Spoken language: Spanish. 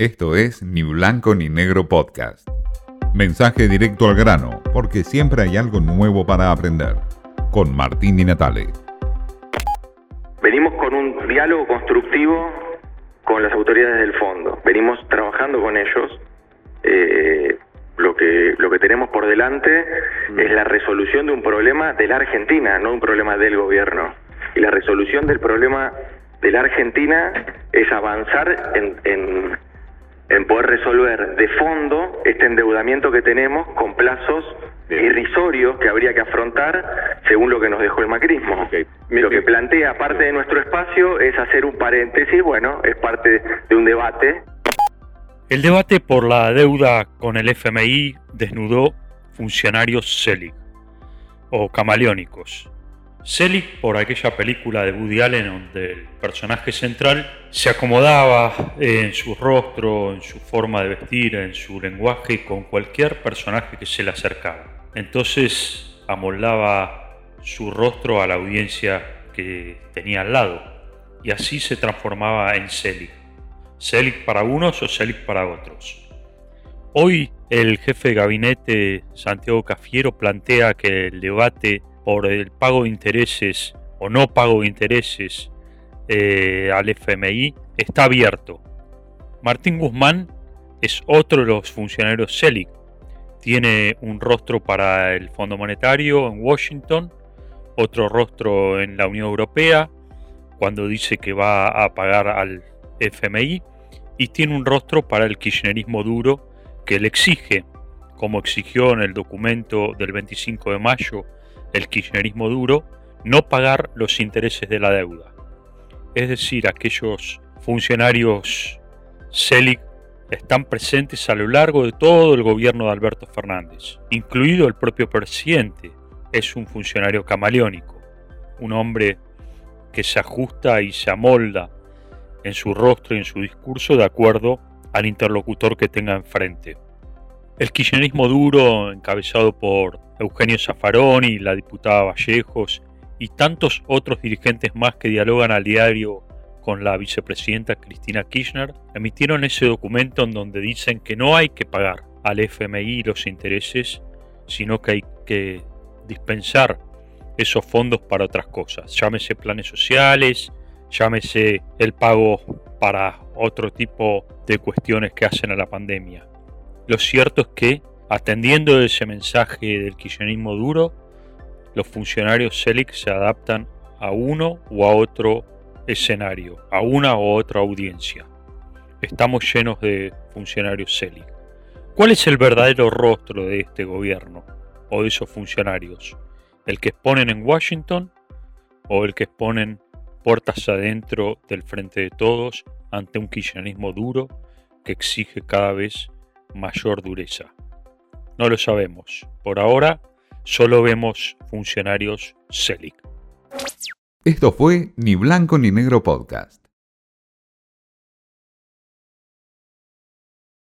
Esto es Ni Blanco ni Negro Podcast. Mensaje directo al grano, porque siempre hay algo nuevo para aprender. Con Martín Di Natale. Venimos con un diálogo constructivo con las autoridades del fondo. Venimos trabajando con ellos. Eh, lo que lo que tenemos por delante es la resolución de un problema de la Argentina, no un problema del gobierno. Y la resolución del problema de la Argentina es avanzar en, en en poder resolver de fondo este endeudamiento que tenemos con plazos irrisorios que habría que afrontar según lo que nos dejó el macrismo. Lo que plantea parte de nuestro espacio es hacer un paréntesis, bueno, es parte de un debate. El debate por la deuda con el FMI desnudó funcionarios CELIC o camaleónicos Selig por aquella película de Woody Allen donde el personaje central se acomodaba en su rostro, en su forma de vestir, en su lenguaje con cualquier personaje que se le acercaba. Entonces amoldaba su rostro a la audiencia que tenía al lado y así se transformaba en Selig. Selig para unos o Selig para otros. Hoy el jefe de gabinete Santiago Cafiero plantea que el debate por el pago de intereses o no pago de intereses eh, al FMI está abierto. Martín Guzmán es otro de los funcionarios CELIC. Tiene un rostro para el Fondo Monetario en Washington, otro rostro en la Unión Europea, cuando dice que va a pagar al FMI, y tiene un rostro para el kirchnerismo duro que le exige, como exigió en el documento del 25 de mayo el kirchnerismo duro, no pagar los intereses de la deuda. Es decir, aquellos funcionarios CELIC están presentes a lo largo de todo el gobierno de Alberto Fernández, incluido el propio presidente. Es un funcionario camaleónico, un hombre que se ajusta y se amolda en su rostro y en su discurso de acuerdo al interlocutor que tenga enfrente. El kirchnerismo duro, encabezado por Eugenio Zaffaroni, la diputada Vallejos y tantos otros dirigentes más que dialogan al diario con la vicepresidenta Cristina Kirchner, emitieron ese documento en donde dicen que no hay que pagar al FMI los intereses, sino que hay que dispensar esos fondos para otras cosas, llámese planes sociales, llámese el pago para otro tipo de cuestiones que hacen a la pandemia. Lo cierto es que Atendiendo ese mensaje del kirchnerismo duro, los funcionarios CELIC se adaptan a uno o a otro escenario, a una u otra audiencia. Estamos llenos de funcionarios CELIC. ¿Cuál es el verdadero rostro de este gobierno o de esos funcionarios? ¿El que exponen en Washington o el que exponen puertas adentro del frente de todos ante un kirchnerismo duro que exige cada vez mayor dureza? No lo sabemos. Por ahora solo vemos funcionarios CELIC. Esto fue Ni Blanco ni Negro Podcast.